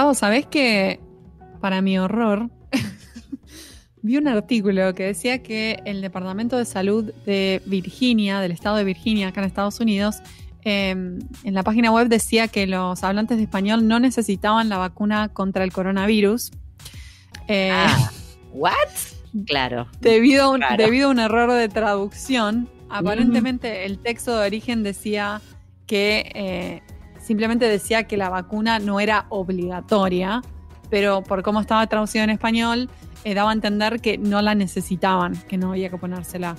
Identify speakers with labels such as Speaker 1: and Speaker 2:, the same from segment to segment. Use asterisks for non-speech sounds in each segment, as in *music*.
Speaker 1: Pau, ¿sabés que para mi horror *laughs* vi un artículo que decía que el Departamento de Salud de Virginia, del estado de Virginia, acá en Estados Unidos, eh, en la página web decía que los hablantes de español no necesitaban la vacuna contra el coronavirus. Eh,
Speaker 2: Ah, *laughs* ¿What? Claro.
Speaker 1: debido, a un,
Speaker 2: claro.
Speaker 1: debido a un error de traducción, aparentemente el texto de origen decía que eh, simplemente decía que la vacuna no era obligatoria, pero por cómo estaba traducido en español, eh, daba a entender que no la necesitaban, que no había que ponérsela.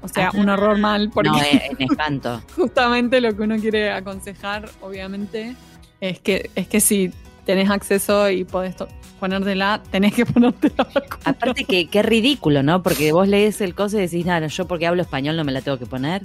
Speaker 1: O sea, un
Speaker 2: Ah.
Speaker 1: error mal, porque
Speaker 2: No, eh, en espanto. *laughs*
Speaker 1: justamente lo que uno quiere aconsejar, obviamente, es que, es que si tenés acceso y podés ponértela, tenés que *laughs* ponerte la vacuna.
Speaker 2: Aparte que qué ridículo, ¿no? Porque vos lees el coso y decís, nada, yo porque hablo español no me la tengo que poner.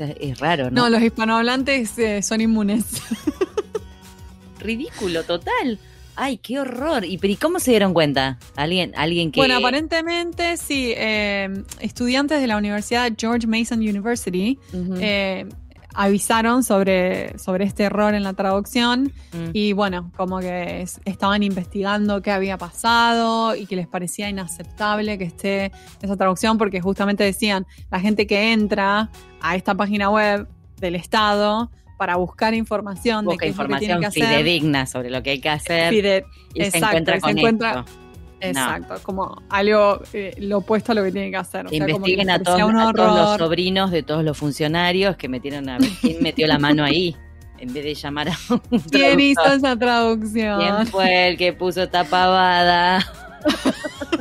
Speaker 2: Es raro, ¿no?
Speaker 1: No, los hispanohablantes eh, son inmunes. *laughs*
Speaker 2: Ridículo, total. Ay, qué horror. ¿Y, pero, ¿y cómo se dieron cuenta? Alguien, alguien que.
Speaker 1: Bueno, aparentemente sí, eh, estudiantes de la Universidad George Mason University eh, avisaron sobre, sobre este error en la traducción
Speaker 2: Mm.
Speaker 1: y bueno, como que es- estaban investigando qué había pasado y que les parecía inaceptable que esté esa traducción porque justamente decían, la gente que entra a esta página web del Estado para buscar información de
Speaker 2: Busca
Speaker 1: qué es lo que tienen
Speaker 2: información
Speaker 1: que hacer.
Speaker 2: fidedigna sobre lo que hay que hacer
Speaker 1: Fide-
Speaker 2: y se encuentra
Speaker 1: se
Speaker 2: con
Speaker 1: encuentra-
Speaker 2: esto.
Speaker 1: Exacto, como algo eh, lo opuesto a lo que tienen que hacer. O
Speaker 2: Que
Speaker 1: sea, como que
Speaker 2: investiguen a todos,
Speaker 1: parecía un
Speaker 2: a todos los sobrinos de todos los funcionarios que metieron a ver quién metió la mano ahí en vez de llamar a un *laughs*
Speaker 1: ¿Quién hizo esa traducción?
Speaker 2: ¿Quién fue el que puso esta pavada? *laughs*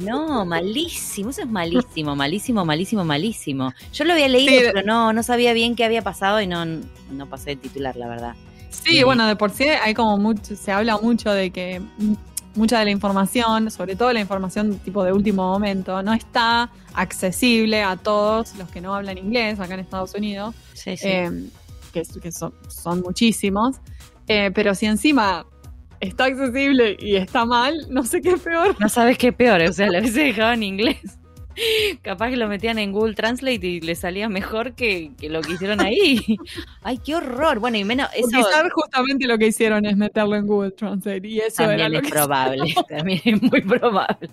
Speaker 2: No, malísimo, eso es malísimo, malísimo, malísimo, malísimo. Yo lo había leído,
Speaker 1: Sí, de-
Speaker 2: pero no, no sabía bien qué había pasado y no, no pasé el titular, la verdad.
Speaker 1: Sí, bueno, de por sí hay como mucho, se habla mucho de que mucha de la información, sobre todo la información tipo de último momento, no está accesible a todos los que no hablan inglés acá en Estados Unidos,
Speaker 2: Sí, sí.
Speaker 1: eh, que, que son, son muchísimos. Eh, pero si encima está accesible y está mal, no sé qué es peor.
Speaker 2: No sabes qué peor, o sea, lo hubiese dejado en inglés. *laughs* Capaz que lo metían en Google Translate y le salía mejor que, que lo que hicieron ahí. *laughs* Ay, qué horror. Bueno, y menos, eso
Speaker 1: Quizás justamente lo que hicieron es meterlo en Google Translate y eso era
Speaker 2: también
Speaker 1: lo
Speaker 2: es
Speaker 1: que *laughs*
Speaker 2: probable, también es muy probable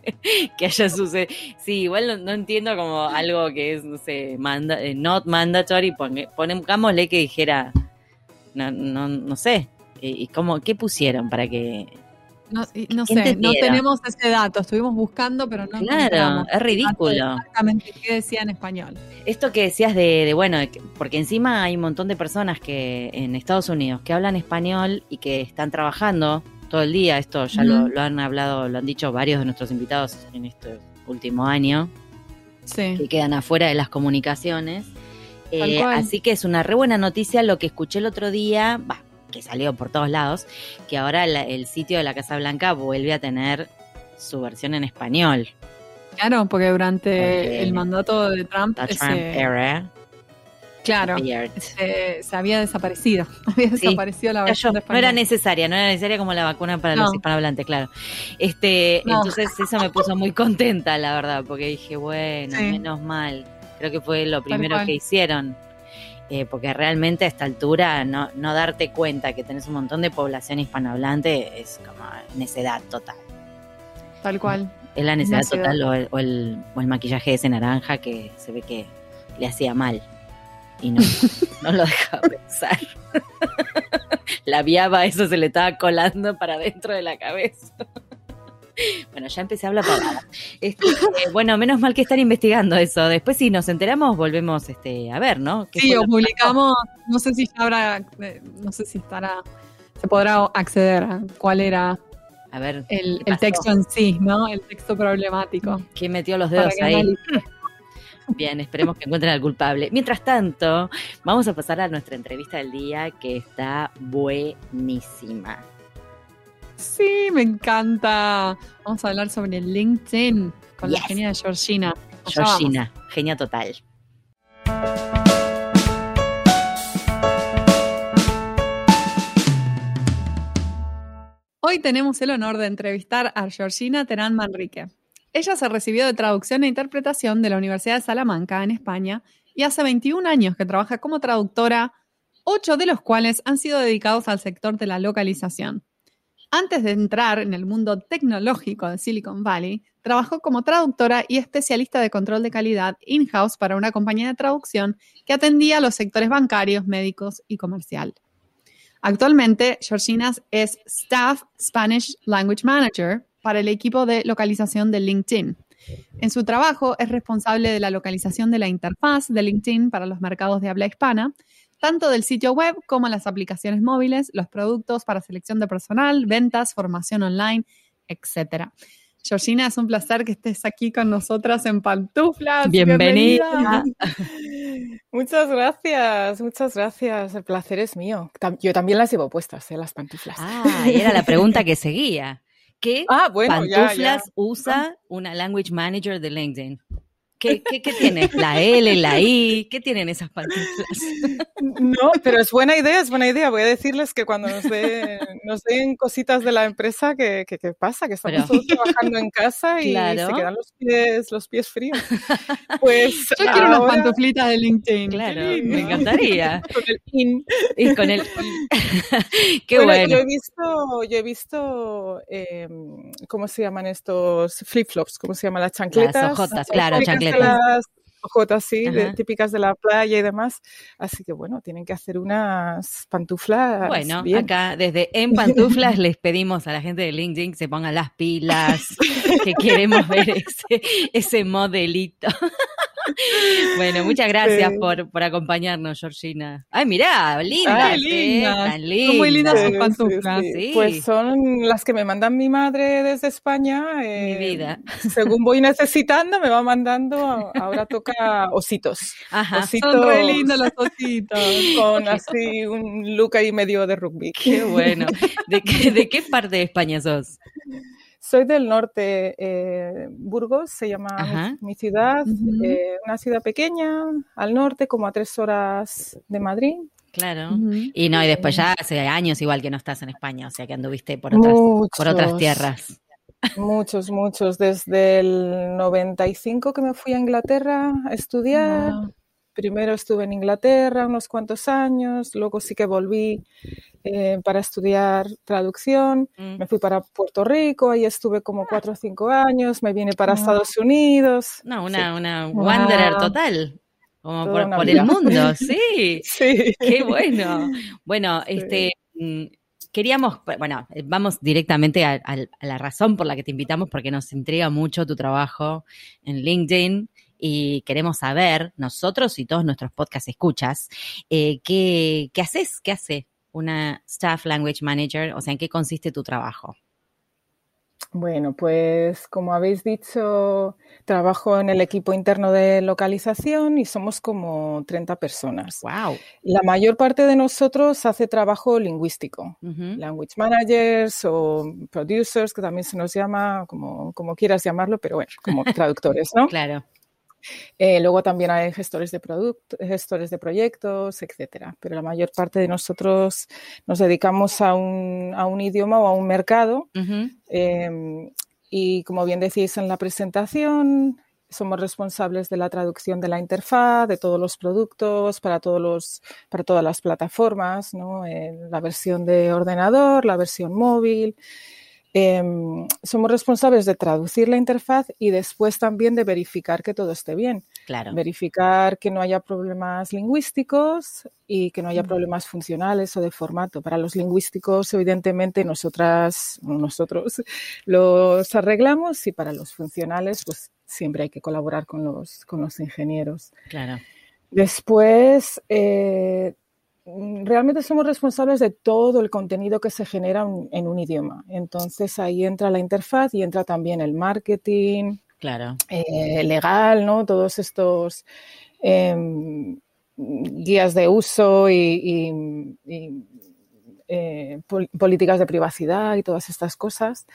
Speaker 2: que haya sucedido. Sí, igual no, no entiendo como algo que es, no sé, manda, eh, not mandatory, pongámosle que dijera, no, no, no sé, y, y cómo, ¿qué pusieron para que...?
Speaker 1: No, no
Speaker 2: ¿Qué
Speaker 1: sé, no tenemos ese dato, estuvimos buscando, pero no
Speaker 2: Claro, es ridículo.
Speaker 1: exactamente qué decía en español.
Speaker 2: Esto que decías de, de, bueno, porque encima hay un montón de personas que en Estados Unidos que hablan español y que están trabajando todo el día, esto ya lo, han hablado, lo han dicho varios de nuestros invitados en este último año,
Speaker 1: Sí.
Speaker 2: que quedan afuera de las comunicaciones. Eh, así que es una re buena noticia lo que escuché el otro día, bah, que salió por todos lados, que ahora la- el sitio de la Casa Blanca vuelve a tener su versión en español.
Speaker 1: Claro, porque durante
Speaker 2: Porque
Speaker 1: el mandato de Trump, ese-
Speaker 2: Trump era.
Speaker 1: claro, se, se había desaparecido. *laughs* Había
Speaker 2: Sí.
Speaker 1: desaparecido la versión de
Speaker 2: No era necesaria, no era necesaria como la vacuna para
Speaker 1: No.
Speaker 2: los hispanohablantes, claro. Este,
Speaker 1: No.
Speaker 2: entonces eso me puso muy contenta, la verdad, porque dije, bueno,
Speaker 1: Sí.
Speaker 2: menos mal. Creo que fue lo primero que hicieron. Eh, porque realmente a esta altura no, no darte cuenta que tenés un montón de población hispanohablante es como necedad total.
Speaker 1: Tal cual.
Speaker 2: Es la necedad
Speaker 1: Necedad.
Speaker 2: total o el, o, el, o el maquillaje ese naranja que se ve que le hacía mal. Y no, *laughs* no lo dejaba pensar. *laughs* La viaba, eso se le estaba colando para dentro de la cabeza. *laughs* Bueno, ya empecé a hablar palabras. Este, eh, bueno, menos mal que están investigando eso. Después, si nos enteramos, volvemos este, a ver, ¿no? ¿Qué
Speaker 1: Sí, o publicamos, no sé si ya habrá, eh, no sé si estará, se podrá acceder a cuál era?
Speaker 2: A ver,
Speaker 1: el, texto en sí, ¿no? El texto problemático.
Speaker 2: ¿quién metió los dedos ahí?
Speaker 1: analice. *laughs*
Speaker 2: Bien, esperemos que encuentren al culpable. Mientras tanto, vamos a pasar a nuestra entrevista del día que está buenísima.
Speaker 1: Sí, me encanta. Vamos a hablar sobre LinkedIn con la genia de Georgina. Allá vamos.
Speaker 2: Georgina, genia total.
Speaker 1: Hoy tenemos el honor de entrevistar a Georgina Terán Manrique. Ella se recibió de traducción e interpretación de la Universidad de Salamanca, en España, y hace 21 años que trabaja como traductora, ocho de los cuales han sido dedicados al sector de la localización. Antes de entrar en el mundo tecnológico de Silicon Valley, trabajó como traductora y especialista de control de calidad in-house para una compañía de traducción que atendía a los sectores bancarios, médicos y comercial. Actualmente, Georgina es Staff Spanish Language Manager para el equipo de localización de LinkedIn. En su trabajo es responsable de la localización de la interfaz de LinkedIn para los mercados de habla hispana, tanto del sitio web como las aplicaciones móviles, los productos para selección de personal, ventas, formación online, etc. Georgina, es un placer que estés aquí con nosotras en Pantuflas.
Speaker 2: Bienvenida.
Speaker 3: Muchas gracias, muchas gracias. El placer es mío. Yo también las llevo puestas, ¿eh? las pantuflas.
Speaker 2: Ah, era la pregunta que seguía. ¿Qué *laughs*
Speaker 3: ah, bueno,
Speaker 2: pantuflas usa una language manager de LinkedIn? ¿Qué, qué, qué, tiene? ¿La L, la I? ¿Qué tienen esas pantuflas?
Speaker 3: No, pero es buena idea, es buena idea. Voy a decirles que cuando nos, nos den cositas de la empresa, ¿qué, qué, pasa? Que estamos todos trabajando en casa y se quedan los pies, los pies fríos.
Speaker 1: Pues Yo quiero unas pantuflitas de LinkedIn.
Speaker 2: Claro, me encantaría. *laughs*
Speaker 3: con el in.
Speaker 2: Y con el *laughs* Qué bueno,
Speaker 3: Yo he visto, yo he visto eh, ¿cómo se llaman estos flip-flops? ¿Cómo se llaman las chancletas?
Speaker 2: Las ojotas, claro, chancletas
Speaker 3: las ojotas, sí, típicas de la playa y demás. Así que bueno, tienen que hacer unas pantuflas.
Speaker 2: Bueno, acá desde En Pantuflas les pedimos a la gente de LinkedIn que se pongan las pilas, que queremos ver ese, ese modelito. Bueno, muchas gracias por, por, acompañarnos, Georgina. Ay, mirá, linda.
Speaker 1: Ay, linda. muy lindas sus pantuflas.
Speaker 3: Pues son las que me mandan mi madre desde España.
Speaker 2: mi eh, vida.
Speaker 3: Según voy necesitando, me va mandando. Ahora toca ositos.
Speaker 1: Ajá. Ositos, son re lindos los ositos.
Speaker 3: Con así un look ahí medio de rugby.
Speaker 2: Qué bueno. ¿De qué, de qué parte de España sos?
Speaker 3: Soy del norte, eh, Burgos se llama mi, ciudad, eh, una ciudad pequeña al norte, como a tres horas de Madrid.
Speaker 2: Claro. Y no, y después ya hace años igual que no estás en España, o sea que anduviste por otras, por otras tierras.
Speaker 3: Muchos, muchos. Desde el 95 que me fui a Inglaterra a estudiar. Primero estuve en Inglaterra unos cuantos años, luego sí que volví eh, para estudiar traducción, mm. me fui para Puerto Rico, ahí estuve como cuatro o cinco años, me vine para Estados Unidos.
Speaker 2: No, una, una wanderer total. Como por, el mundo, *laughs* sí.
Speaker 3: sí.
Speaker 2: Qué bueno. Bueno, este mm, queríamos, bueno, vamos directamente a, la razón por la que te invitamos, porque nos intriga mucho tu trabajo en LinkedIn y queremos saber, nosotros y todos nuestros podcast escuchas, eh, ¿qué, ¿qué haces? ¿Qué hace una Staff Language Manager? O sea, ¿en qué consiste tu trabajo?
Speaker 3: Bueno, pues como habéis dicho, trabajo en el equipo interno de localización y somos como 30 personas.
Speaker 2: Wow.
Speaker 3: La mayor parte de nosotros hace trabajo lingüístico, language managers o producers, que también se nos llama, como, como quieras llamarlo, pero bueno, como *laughs* traductores, ¿no?
Speaker 2: claro.
Speaker 3: Eh, luego también hay gestores de productos, gestores de proyectos, etcétera. Pero la mayor parte de nosotros nos dedicamos a un, a un idioma o a un mercado. Em, y como bien decís en la presentación, somos responsables de la traducción de la interfaz, de todos los productos, para, todos los, para todas las plataformas, ¿no? Eh, la versión de ordenador, la versión móvil. Em, somos responsables de traducir la interfaz y después también de verificar que todo esté bien.
Speaker 2: Claro.
Speaker 3: Verificar que no haya problemas lingüísticos y que no haya problemas funcionales o de formato. Para los lingüísticos, evidentemente, nosotras, nosotros *laughs* los arreglamos y para los funcionales, pues siempre hay que colaborar con los, con los ingenieros.
Speaker 2: Claro.
Speaker 3: Después, eh, Mm, realmente somos responsables de todo el contenido que se genera en un idioma. Entonces ahí entra la interfaz y entra también el marketing,
Speaker 2: claro.
Speaker 3: Eh, legal, ¿no? Todos estos em, guías de uso y, eh, políticas de privacidad y todas estas cosas.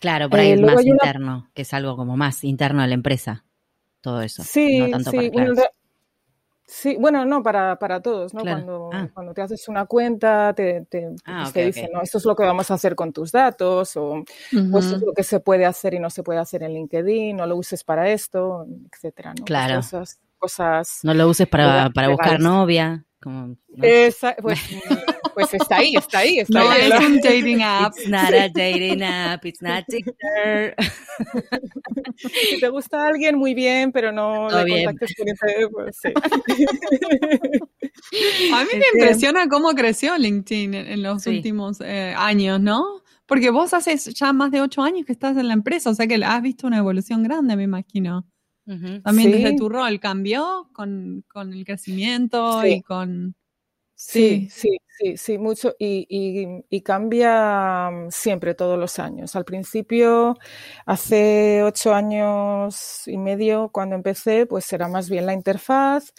Speaker 2: Claro, por ahí eh, es más interno, que es algo como más interno a la empresa, todo eso.
Speaker 3: Sí, sí. Sí, bueno, no, para, para todos, ¿no? Cuando, ah. cuando te haces una cuenta, te, te, ah, pues dicen, no, esto es lo que vamos a hacer con tus datos, o, esto es lo que se puede hacer y no se puede hacer en LinkedIn, no lo uses para esto, etcétera, ¿no?
Speaker 2: Pues claro.
Speaker 3: cosas,
Speaker 2: no lo uses para, para buscar novia. Como,
Speaker 3: Esa, pues, *laughs* Pues está ahí, está ahí, está
Speaker 1: no
Speaker 3: ahí.
Speaker 1: es un *laughs* dating app.
Speaker 2: It's not a dating app, it's not Tinder.
Speaker 3: Si te gusta alguien, muy bien, pero no
Speaker 2: Todo
Speaker 3: le
Speaker 2: bien.
Speaker 3: contactes por internet, pues sí. *laughs*
Speaker 1: A mí me impresiona cómo creció LinkedIn en, en los
Speaker 2: Sí.
Speaker 1: últimos eh, años, ¿no? Porque vos haces ya más de ocho años que estás en la empresa, o sea que has visto una evolución grande, me imagino.
Speaker 2: Ujú.
Speaker 1: También
Speaker 3: Sí.
Speaker 1: desde tu rol, ¿cambió con, con el crecimiento
Speaker 3: Sí.
Speaker 1: y con...
Speaker 3: Sí, sí, sí, sí, mucho. Y, y- y cambia mm, siempre, todos los años. Al principio, hace ocho años y medio, cuando empecé, pues era más bien la interfaz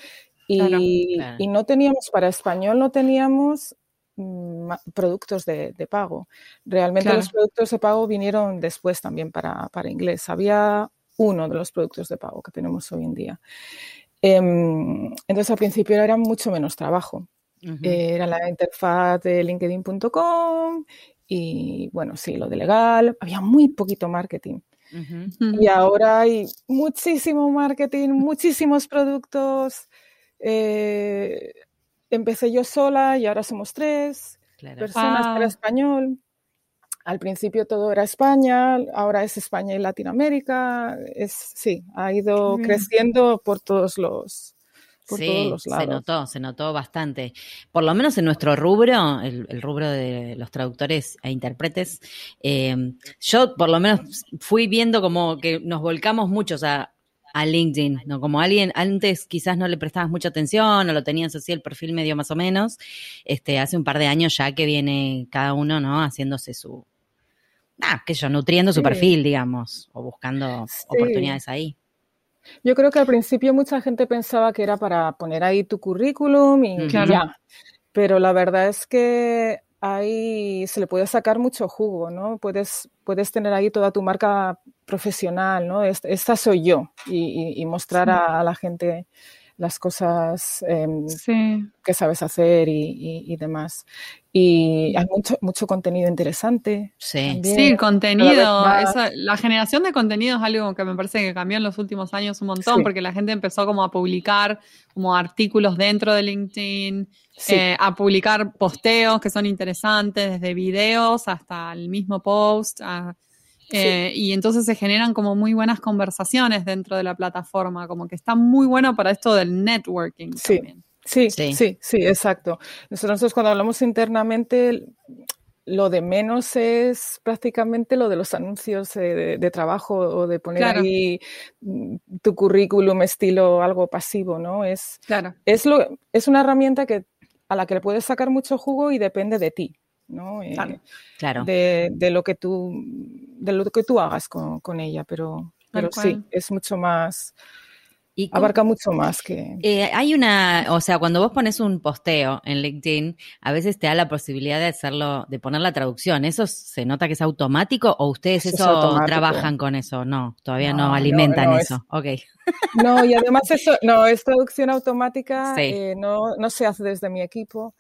Speaker 3: y,
Speaker 1: Claro,
Speaker 2: claro.
Speaker 3: y no teníamos, para español no teníamos mm, productos de, de pago. Realmente
Speaker 1: Claro.
Speaker 3: los productos de pago vinieron después también para, para inglés. Había uno de los productos de pago que tenemos hoy en día. Em, entonces, al principio era mucho menos trabajo. Eh, Era la interfaz de linkedin.com y bueno, sí, lo de legal. Había muy poquito marketing. Y ahora hay muchísimo marketing, muchísimos productos. Eh, empecé yo sola y ahora somos tres
Speaker 2: Claro.
Speaker 3: personas
Speaker 1: Wow.
Speaker 3: para español. Al principio todo era España, ahora es España y Latinoamérica. Es, sí, ha ido creciendo por todos los, por
Speaker 2: sí,
Speaker 3: todos los lados.
Speaker 2: se notó, se notó bastante. Por lo menos en nuestro rubro, el, el rubro de los traductores e intérpretes, eh, yo por lo menos fui viendo como que nos volcamos muchos a, a LinkedIn, ¿no? Como alguien antes quizás no le prestabas mucha atención o lo tenías así el perfil medio más o menos, este, hace un par de años ya que viene cada uno, ¿no? Haciéndose su, ah, qué sé yo, nutriendo su perfil, digamos, o buscando
Speaker 3: Sí.
Speaker 2: oportunidades ahí.
Speaker 3: Yo creo que al principio mucha gente pensaba que era para poner ahí tu currículum y
Speaker 2: Claro.
Speaker 3: ya. Pero la verdad es que ahí se le puede sacar mucho jugo, ¿no? Puedes, puedes tener ahí toda tu marca profesional, ¿no? Est- Esta soy yo y, y- y mostrar
Speaker 1: Sí.
Speaker 3: a, a la gente las cosas
Speaker 1: Sí.
Speaker 3: que sabes hacer y, y- y demás. Y hay mucho, mucho contenido interesante.
Speaker 2: Sí.
Speaker 3: también.
Speaker 1: Sí, contenido, la generación de contenido es algo que me parece que cambió en los últimos años un montón,
Speaker 3: Sí.
Speaker 1: porque la gente empezó como a publicar como artículos dentro de LinkedIn,
Speaker 3: Sí.
Speaker 1: eh, a publicar posteos que son interesantes, desde videos hasta el mismo post, a- eh, y entonces se generan como muy buenas conversaciones dentro de la plataforma, como que está muy bueno para esto del networking
Speaker 3: Sí.
Speaker 1: también.
Speaker 3: Sí,
Speaker 2: Sí.
Speaker 3: sí, sí, exacto. Nosotros cuando hablamos internamente, lo de menos es prácticamente lo de los anuncios eh, de, de trabajo o de poner
Speaker 1: Claro.
Speaker 3: ahí mm, tu currículum estilo algo pasivo, ¿no? Es,
Speaker 1: Claro.
Speaker 3: es, lo, es una herramienta que, a la que le puedes sacar mucho jugo y depende de ti, ¿no? Eh,
Speaker 1: Claro.
Speaker 2: Claro.
Speaker 3: de, de lo que tú, de lo que tú hagas con, con ella, pero, pero sí, es mucho más,
Speaker 2: ¿Y
Speaker 3: abarca mucho más que...
Speaker 2: Eh, hay una, o sea, cuando vos pones un posteo en LinkedIn, a veces te da la posibilidad de hacerlo, de poner la traducción. ¿Eso se nota que es automático o ustedes
Speaker 3: Eso es
Speaker 2: trabajan con eso? No, todavía no, alimentan
Speaker 3: no,
Speaker 2: eso. Ok.
Speaker 3: No, y además eso, no, es traducción automática,
Speaker 2: Sí.
Speaker 3: eh, no, no se hace desde mi equipo,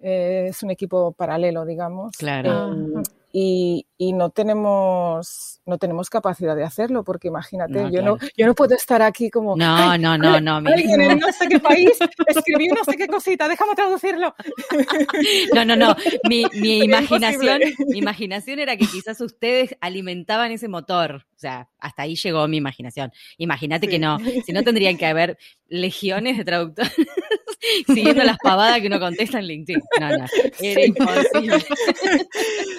Speaker 3: eh, es un equipo paralelo, digamos.
Speaker 2: Claro.
Speaker 3: eh, y, y no tenemos no tenemos capacidad de hacerlo, porque imagínate,
Speaker 2: No,
Speaker 3: yo,
Speaker 2: claro.
Speaker 3: no, yo no puedo estar aquí como
Speaker 2: No,
Speaker 3: "Ay,
Speaker 2: no, no, no,
Speaker 3: alguien en no sé qué país escribió no sé qué cosita, déjame traducirlo. *laughs*
Speaker 2: No, no, no. Mi, mi imaginación, mi imaginación era que quizás ustedes alimentaban ese motor. O sea, hasta ahí llegó mi imaginación. Imagínate que
Speaker 3: Sí.
Speaker 2: no, si no tendrían que haber legiones de traductores *laughs* siguiendo las pavadas que uno contesta en LinkedIn. No, no, era
Speaker 3: Sí.
Speaker 2: imposible. *laughs*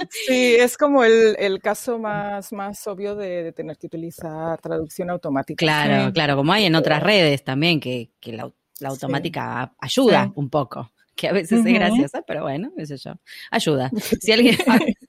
Speaker 3: Sí, es como el, el caso más, más obvio de, de tener que utilizar traducción automática.
Speaker 2: Claro,
Speaker 1: Sí.
Speaker 2: claro, como hay en otras redes también, que, que la, la automática ayuda un poco, que a veces es graciosa, pero bueno, qué sé yo, ayuda. *laughs* Si alguien...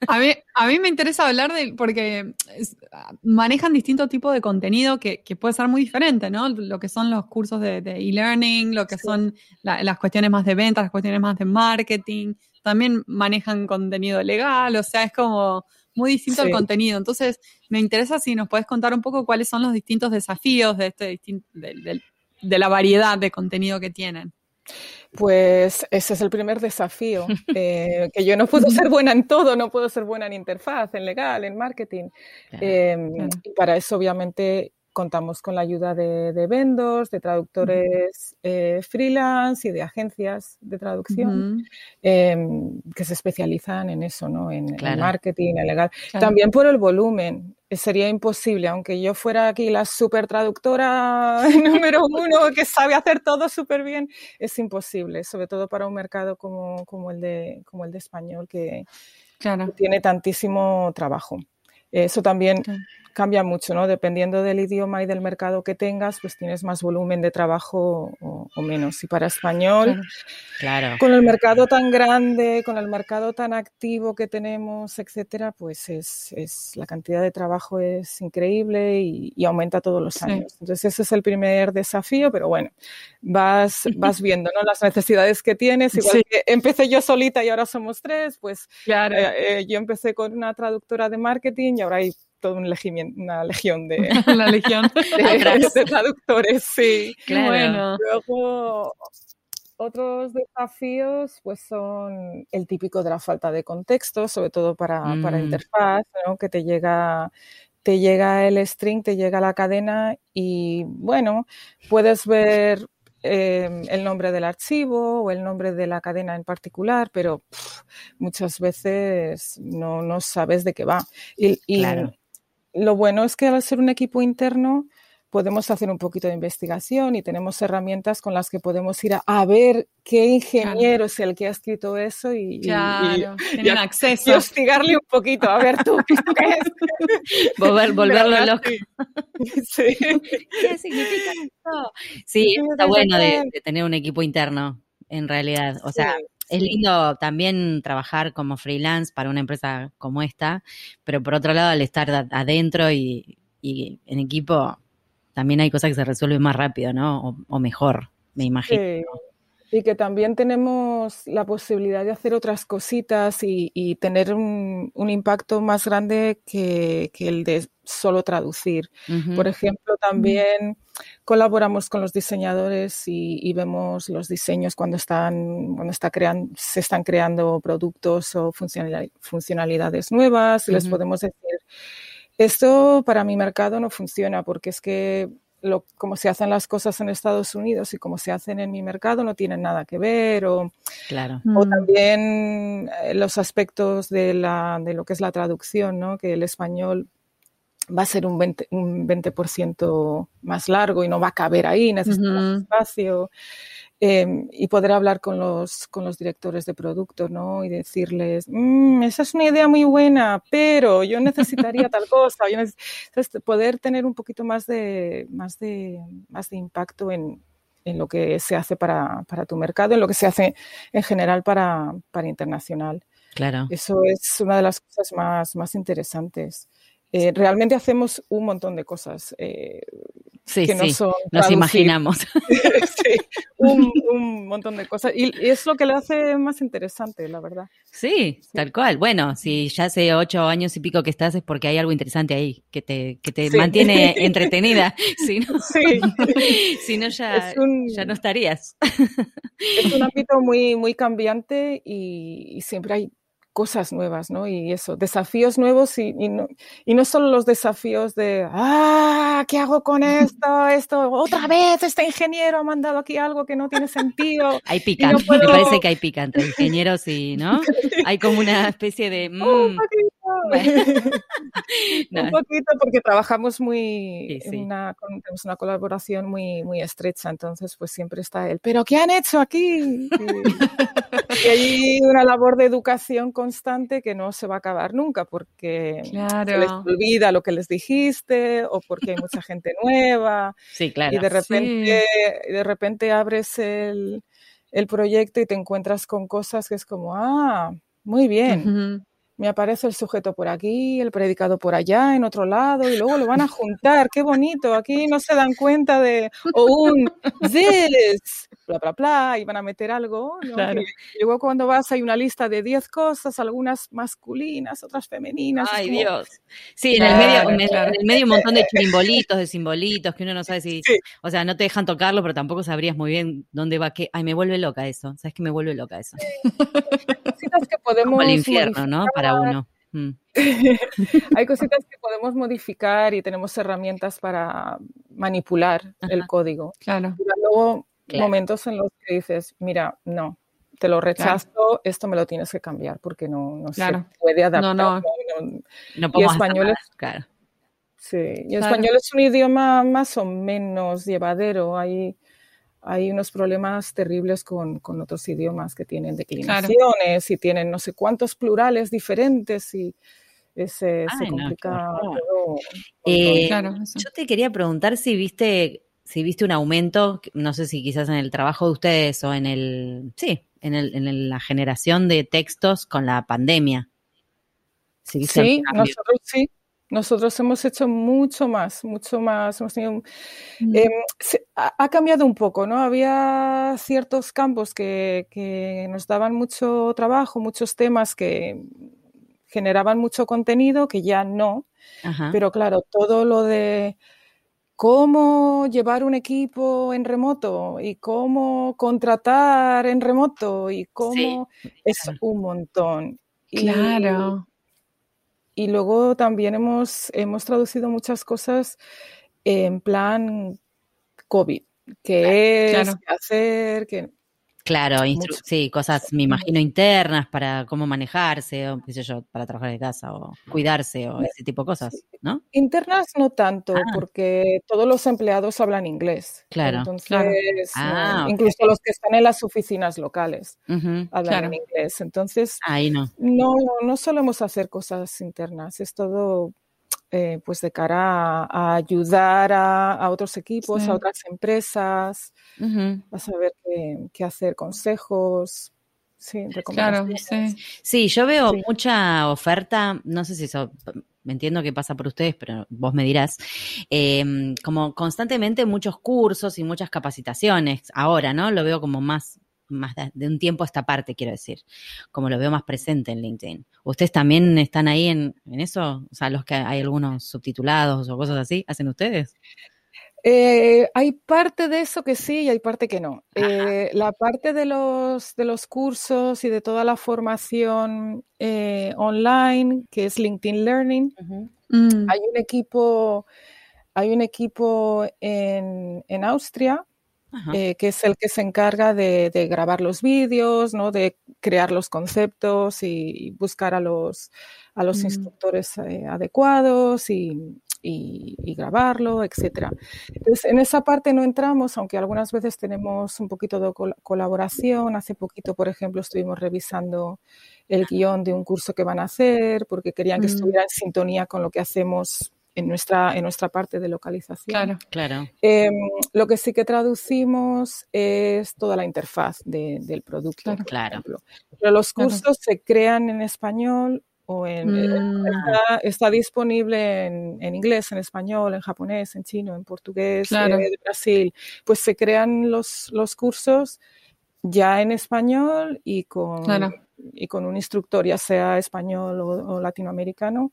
Speaker 1: A mí, a mí me interesa hablar de, porque es- manejan distintos tipos de contenido que, que puede ser muy diferente, ¿no? Lo que son los cursos de de e-learning, lo que
Speaker 3: Sí.
Speaker 1: son la- las cuestiones más de ventas, las cuestiones más de marketing, también manejan contenido legal, o sea, es como muy distinto el contenido. Entonces, me interesa si nos puedes contar un poco cuáles son los distintos desafíos de, este del- de la variedad de contenido que tienen.
Speaker 3: Pues ese es el primer desafío, *laughs* eh, que yo no puedo ser buena en todo, no puedo ser buena en interfaz, en legal, en marketing.
Speaker 2: Claro.
Speaker 3: Eh,
Speaker 1: Claro.
Speaker 3: Y para eso, obviamente, contamos con la ayuda de, de vendors, de traductores eh, freelance y de agencias de traducción em, que se especializan en eso, ¿no? En, marketing, en legal. También por el volumen. Sería imposible, aunque yo fuera aquí la super traductora *laughs* número uno que sabe hacer todo súper bien, es imposible, sobre todo para un mercado como, como, el, de, como el de español que, tiene tantísimo trabajo. Eso también cambia mucho, ¿no? Dependiendo del idioma y del mercado que tengas, pues tienes más volumen de trabajo o, menos. Y para español,
Speaker 2: claro.
Speaker 3: con el mercado tan grande, con el mercado tan activo que tenemos, etcétera, pues es, es la cantidad de trabajo es increíble y, aumenta todos los años. Entonces ese es el primer desafío, pero bueno, vas, *laughs* vas viendo, ¿no? Las necesidades que tienes. Igual que empecé yo solita y ahora somos tres, pues
Speaker 1: claro.
Speaker 3: Eh, eh, yo empecé con una traductora de marketing y ahora hay toda una legión de, *laughs*
Speaker 1: la legión *laughs*
Speaker 3: de, traductores, sí.
Speaker 1: Bueno.
Speaker 3: Luego, otros desafíos pues son el típico de la falta de contexto, sobre todo para, para mm. interfaz, ¿no? que te llega te llega el string, te llega la cadena y bueno, puedes ver em, el nombre del archivo o el nombre de la cadena en particular, pero muchas veces no, no, sabes de qué va. Y,
Speaker 2: claro
Speaker 3: lo bueno es que al ser un equipo interno podemos hacer un poquito de investigación y tenemos herramientas con las que podemos ir a, ver qué ingeniero es el que ha escrito eso y,
Speaker 1: claro, y, acceso.
Speaker 3: y hostigarle un poquito. A ver tú, ¿qué *laughs*
Speaker 2: es? volverlo loco.
Speaker 3: Sí. *laughs*
Speaker 2: ¿Qué significa esto? Sí, está bueno de, tener un equipo interno, en realidad. O sea, es lindo también trabajar como freelance para una empresa como esta, pero por otro lado, al estar adentro y, en equipo, también hay cosas que se resuelven más rápido, ¿no? O, mejor, me imagino. Sí.
Speaker 3: Y que también tenemos la posibilidad de hacer otras cositas y, tener un, impacto más grande que, el de solo traducir. Por ejemplo, también colaboramos con los diseñadores y, vemos los diseños cuando están, cuando está creando, se están creando productos o funcionalidades nuevas y les podemos decir, esto para mi mercado no funciona porque es que lo, como se hacen las cosas en Estados Unidos y como se hacen en mi mercado no tienen nada que ver o,
Speaker 2: claro.
Speaker 3: o mm. también eh, los aspectos de, la, de lo que es la traducción, ¿no? que el español va a ser un 20%, un 20 más largo y no va a caber ahí, necesita más espacio. Em, y poder hablar con los, con los directores de producto, ¿no? Y decirles, mm, esa es una idea muy buena, pero yo necesitaría tal *laughs* cosa. Yo poder tener un poquito más de, más de, más de impacto en, en lo que se hace para, para, tu mercado, en lo que se hace en general para, para internacional.
Speaker 2: Claro.
Speaker 3: Eso es una de las cosas más, más interesantes. Eh, realmente hacemos un montón de cosas. Eh,
Speaker 2: sí, que no sí, son nos imaginamos. *laughs*
Speaker 3: sí, un, montón de cosas. Y, es lo que le hace más interesante, la verdad.
Speaker 2: Sí, tal cual. Bueno, si ya hace ocho años y pico que estás es porque hay algo interesante ahí que te, que te mantiene *laughs* entretenida. Si no, *laughs* si no ya, ya no estarías.
Speaker 3: Es un ámbito muy, muy cambiante y siempre hay cosas nuevas, ¿no? Y eso, desafíos nuevos y, no, y no solo los desafíos de, ah, ¿qué hago con *laughs* esto? Esto, otra vez este ingeniero ha mandado aquí algo que no tiene sentido. *laughs*
Speaker 2: Hay pica, me parece que hay pica entre ingenieros y, ¿no? *laughs* Hay como una especie de...
Speaker 3: Un mm, *laughs* Un poquito porque trabajamos muy, una, tenemos una colaboración muy, muy estrecha, entonces pues siempre está él, pero ¿qué han hecho aquí? Y, hay una labor de educación constante que no se va a acabar nunca porque se les olvida lo que les dijiste o porque hay *laughs* mucha gente nueva.
Speaker 2: Sí, claro.
Speaker 3: Y de repente, de repente abres el, el, proyecto y te encuentras con cosas que es como, ah, muy bien me aparece el sujeto por aquí, el predicado por allá, en otro lado, y luego lo van a juntar, qué bonito, aquí no se dan cuenta de, o un this, bla, bla, bla, y van a meter algo.
Speaker 2: Claro.
Speaker 3: Y luego cuando vas hay una lista de 10 cosas, algunas masculinas, otras femeninas.
Speaker 2: Ay, Dios. Sí, en, el medio, en, el medio un montón de simbolitos, de simbolitos, que uno no sabe si, o sea, no te dejan tocarlo, pero tampoco sabrías muy bien dónde va, qué. Ay, me vuelve loca eso, ¿sabes que me vuelve loca eso?
Speaker 3: que podemos...
Speaker 2: Como el infierno, ¿no? Para uno. Mm. *laughs*
Speaker 3: hay cositas que podemos modificar y tenemos herramientas para manipular el código.
Speaker 1: Claro.
Speaker 3: Y luego momentos en los que dices, mira, no, te lo rechazo, esto me lo tienes que cambiar porque no, no se puede adaptar.
Speaker 2: No,
Speaker 3: no. y español es, claro. Sí, y español es un idioma más o menos llevadero. Hay, hay unos problemas terribles con, con otros idiomas que tienen declinaciones y tienen no sé cuántos plurales diferentes y se, se complica
Speaker 2: eh, yo te quería preguntar si viste si viste un aumento, no sé si quizás en el trabajo de ustedes o en el, sí, en, el, en la generación de textos con la pandemia.
Speaker 3: sí, nosotros sí. Nosotros hemos hecho mucho más, mucho más. Mm. Em, ha, cambiado un poco, ¿no? Había ciertos campos que, que, nos daban mucho trabajo, muchos temas que generaban mucho contenido, que ya no. Pero claro, todo lo de cómo llevar un equipo en remoto y cómo contratar en remoto y cómo es un montón.
Speaker 1: Claro.
Speaker 3: Y, luego también hemos, hemos traducido muchas cosas en plan COVID, qué es, qué hacer, qué
Speaker 2: Claro, sí, cosas, me imagino, internas para cómo manejarse, o qué sé yo, para trabajar de casa, o cuidarse, o ese tipo de cosas, ¿no?
Speaker 3: Internas no tanto, ah. porque todos los empleados hablan inglés.
Speaker 2: Claro.
Speaker 3: Entonces, ah, incluso los que están en las oficinas locales hablan en inglés. Entonces,
Speaker 2: Ahí no.
Speaker 3: no. No solemos hacer cosas internas, es todo eh, pues de cara a, ayudar a, otros equipos, a otras empresas, a saber qué, hacer, consejos. Sí,
Speaker 2: recomendaciones. sí. yo veo mucha oferta, no sé si eso, me entiendo que pasa por ustedes, pero vos me dirás, em, como constantemente muchos cursos y muchas capacitaciones, ahora, ¿no? Lo veo como más más de, un tiempo a esta parte, quiero decir, como lo veo más presente en LinkedIn. ¿Ustedes también están ahí en, eso? O sea, los que hay algunos subtitulados o cosas así, ¿hacen ustedes?
Speaker 3: Eh, hay parte de eso que sí y hay parte que no. Eh, la parte de los, de los cursos y de toda la formación eh, online, que es LinkedIn Learning, mm. hay un equipo, hay un equipo en, en Austria eh, que es el que se encarga de, grabar los vídeos, ¿no? de crear los conceptos y, buscar a los, a los mm. instructores eh, adecuados y, grabarlo, etc. Entonces, en esa parte no entramos, aunque algunas veces tenemos un poquito de colaboración. Hace poquito, por ejemplo, estuvimos revisando el guion de un curso que van a hacer porque querían que mm. estuviera en sintonía con lo que hacemos en nuestra, en nuestra parte de localización.
Speaker 2: Claro, claro.
Speaker 3: Em, lo que sí que traducimos es toda la interfaz del producto.
Speaker 2: Claro.
Speaker 3: Pero los cursos se crean en español o en, eh, mm. está, disponible en, inglés, en español, en japonés, en chino, en portugués, eh, de Brasil. Pues se crean los, los cursos ya en español y con, y con un instructor, ya sea español o, latinoamericano,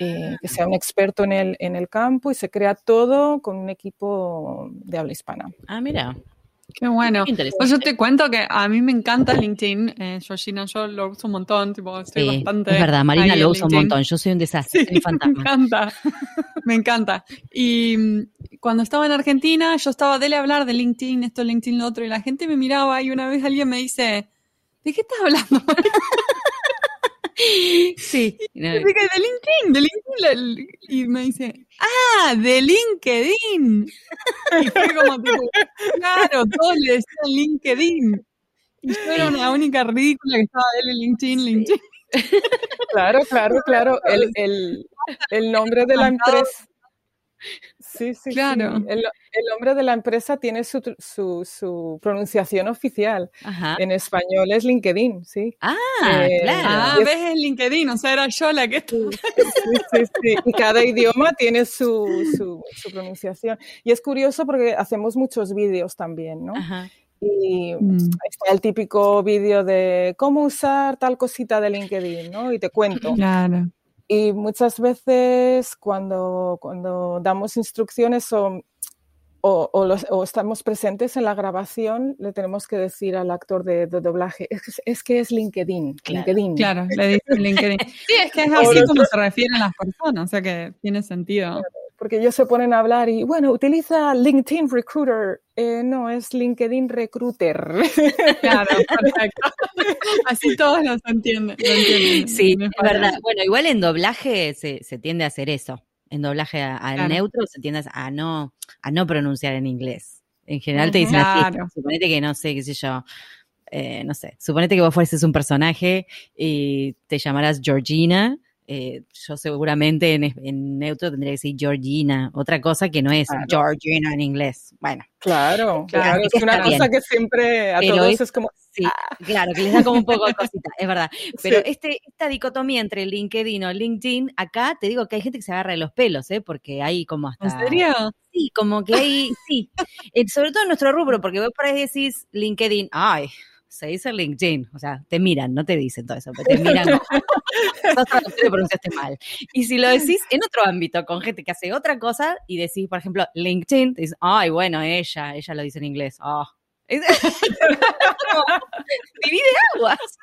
Speaker 3: eh, que sea un experto en el, en el campo y se crea todo con un equipo de habla hispana.
Speaker 2: Ah, mira.
Speaker 1: Qué bueno. Pues yo te cuento que a mí me encanta LinkedIn, eh, Georgina, yo lo uso un montón, tipo, estoy bastante.
Speaker 2: Es verdad, Marina lo usa un montón, yo soy un desastre,
Speaker 1: sí, *laughs* Me encanta, me encanta. Y mm, cuando estaba en Argentina, yo estaba de hablar de LinkedIn, esto, LinkedIn, lo otro, y la gente me miraba y una vez alguien me dice, ¿de qué estás hablando? *laughs*
Speaker 2: sí.
Speaker 1: de LinkedIn, de LinkedIn. Y me dice, ah, de LinkedIn. Y fue como tipo, claro, todos le decían LinkedIn. Y yo era una única ridícula que estaba de LinkedIn, LinkedIn.
Speaker 3: Claro, claro, claro. El, el, el nombre de la empresa. Sí, sí, claro. El, nombre de la empresa tiene su, su, pronunciación oficial. En español es LinkedIn, sí.
Speaker 2: Ah, eh, claro.
Speaker 1: Ah, ves, es LinkedIn, o sea, era yo la que...
Speaker 3: Sí, sí, sí. Y cada idioma tiene su, pronunciación. Y es curioso porque hacemos muchos vídeos también, ¿no? Ajá. Y mm. está el típico vídeo de cómo usar tal cosita de LinkedIn, ¿no? Y te cuento.
Speaker 1: Claro.
Speaker 3: Y muchas veces cuando, cuando damos instrucciones son o, estamos presentes en la grabación, le tenemos que decir al actor de, doblaje, es, que es LinkedIn.
Speaker 1: Claro,
Speaker 3: LinkedIn.
Speaker 1: claro le dicen LinkedIn. *laughs* Sí, es que es así como se refieren las personas, o sea que tiene sentido.
Speaker 3: Porque ellos se ponen a hablar y, bueno, utiliza LinkedIn Recruiter. Eh, no, es LinkedIn Recruiter.
Speaker 1: Claro, *laughs* perfecto. Así todos los entienden.
Speaker 2: sí, es verdad. Bueno, igual en doblaje se, se tiende a hacer eso en doblaje al neutro se tiende a no, a no pronunciar en inglés. En general te dicen así, suponete que no sé, qué sé yo, eh, no sé, suponete que vos fueses un personaje y te llamarás Georgina eh, yo seguramente en, neutro tendría que decir Georgina, otra cosa que no es Georgina en inglés. Bueno.
Speaker 3: Claro, claro, es una cosa que siempre a todos es, como...
Speaker 2: Sí, ah. claro, que les da como un poco de cosita, es verdad. *laughs* Pero este, esta dicotomía entre LinkedIn o LinkedIn, acá te digo que hay gente que se agarra de los pelos, ¿eh? Porque hay como hasta...
Speaker 1: ¿En serio?
Speaker 2: Sí, como que hay, sí. Eh, sobre todo en nuestro rubro, porque vos por ahí decís LinkedIn, ay, se dice LinkedIn, o sea, te miran, no te dicen todo eso, pero te miran. lo *laughs* pronunciaste mal. Y si lo decís en otro ámbito, con gente que hace otra cosa, y decís, por ejemplo, LinkedIn, te dices, ay, bueno, ella, ella lo dice en inglés. Oh. Viví de *laughs* aguas.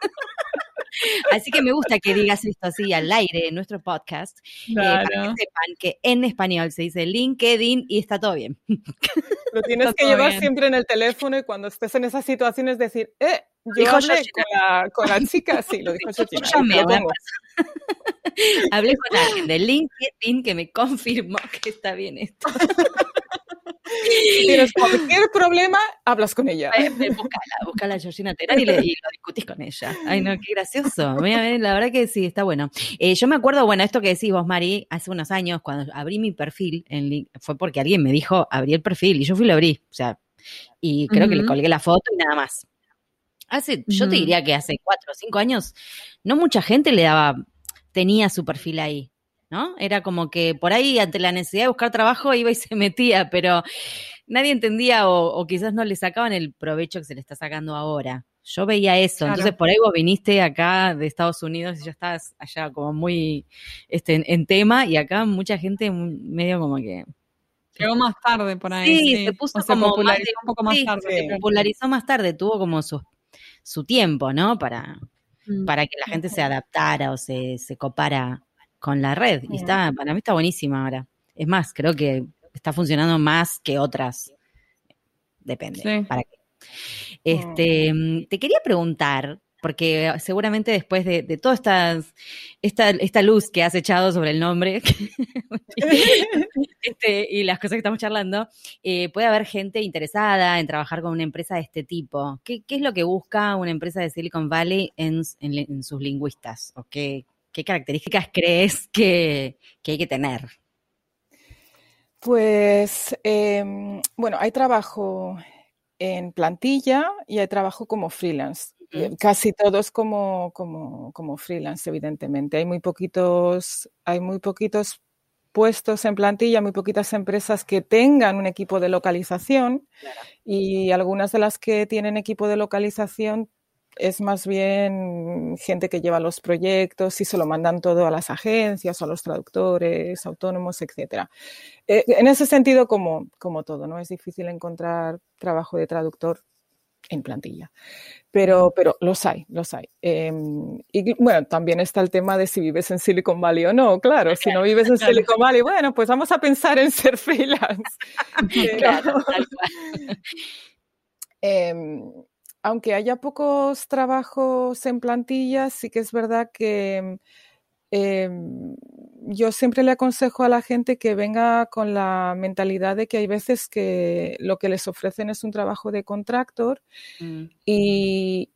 Speaker 2: Así que me gusta que digas esto así al aire en nuestro podcast, eh, para que sepan que en español se dice LinkedIn y está todo bien.
Speaker 3: Lo tienes que llevar siempre en el teléfono y cuando estés en esas situaciones decir, eh, yo hablé con la, chica, sí, lo dijo *laughs*
Speaker 2: Hablé con alguien de LinkedIn que me confirmó que está bien esto. *laughs*
Speaker 3: Si tienes cualquier problema, hablas con ella.
Speaker 2: Búscala, búscala a Georgina Terán y, le, y lo discutís con ella. Ay, no, qué gracioso. Mira, la verdad que sí, está bueno. Eh, yo me acuerdo, bueno, esto que decís vos, Mari, hace unos años, cuando abrí mi perfil, en, fue porque alguien me dijo, abrí el perfil, y yo fui y lo abrí. O sea, y creo que le colgué la foto y nada más. Hace, yo te diría que hace cuatro o cinco años, no mucha gente le daba, tenía su perfil ahí. ¿No? Era como que por ahí, ante la necesidad de buscar trabajo, iba y se *laughs* metía, pero nadie entendía o, quizás no le sacaban el provecho que se le está sacando ahora. Yo veía eso, entonces por ahí vos viniste acá de Estados Unidos y ya estás allá como muy este, en, tema y acá mucha gente medio como que...
Speaker 1: Llegó más tarde por ahí.
Speaker 2: Sí, se puso como popularizó un poco más tarde. Se popularizó más tarde, tuvo como su, su tiempo, ¿no? Para, mm. para que la gente se adaptara o se, se copara con la red. Y está, para mí está buenísima ahora. Es más, creo que está funcionando más que otras. Depende. ¿Para qué? Este, mm, te quería preguntar, porque seguramente después de, toda esta, esta, luz que has echado sobre el nombre *laughs* este, y las cosas que estamos charlando, eh, puede haber gente interesada en trabajar con una empresa de este tipo. ¿Qué, es lo que busca una empresa de Silicon Valley en, en sus lingüistas? ¿O qué, ¿Qué características crees que, hay que tener?
Speaker 3: Pues, em, bueno, hay trabajo en plantilla y hay trabajo como freelance. Eh, casi todos como, como, como, freelance, evidentemente. Hay muy poquitos, hay muy poquitos puestos en plantilla, muy poquitas empresas que tengan un equipo de localización y algunas de las que tienen equipo de localización es más bien gente que lleva los proyectos y se lo mandan todo a las agencias, a los traductores, autónomos, etc. Eh, en ese sentido, como, como todo, ¿no? Es difícil encontrar trabajo de traductor en plantilla. Pero, pero los hay, los hay. Em, y bueno, también está el tema de si vives en Silicon Valley o no. Claro, si no vives en Silicon Valley, bueno, pues vamos a pensar en ser *laughs* freelance. *laughs* claro, aunque haya pocos trabajos en plantilla, sí que es verdad que em, yo siempre le aconsejo a la gente que venga con la mentalidad de que hay veces que lo que les ofrecen es un trabajo de contractor mm. y,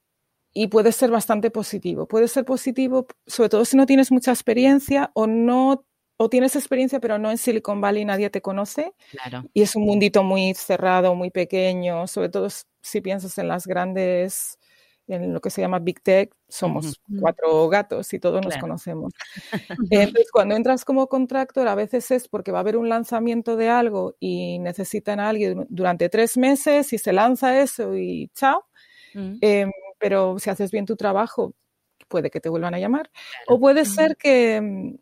Speaker 3: y puede ser bastante positivo. Puede ser positivo, sobre todo si no tienes mucha experiencia o no o tienes experiencia, pero no en Silicon Valley nadie te conoce. Y es un mundito muy cerrado, muy pequeño, sobre todo si piensas en las grandes, en lo que se llama Big Tech, somos cuatro gatos y todos nos conocemos. *laughs* Entonces, cuando entras como contractor, a veces es porque va a haber un lanzamiento de algo y necesitan a alguien durante tres meses y se lanza eso y chao. Mm. Em, pero si haces bien tu trabajo, puede que te vuelvan a llamar. O puede ser que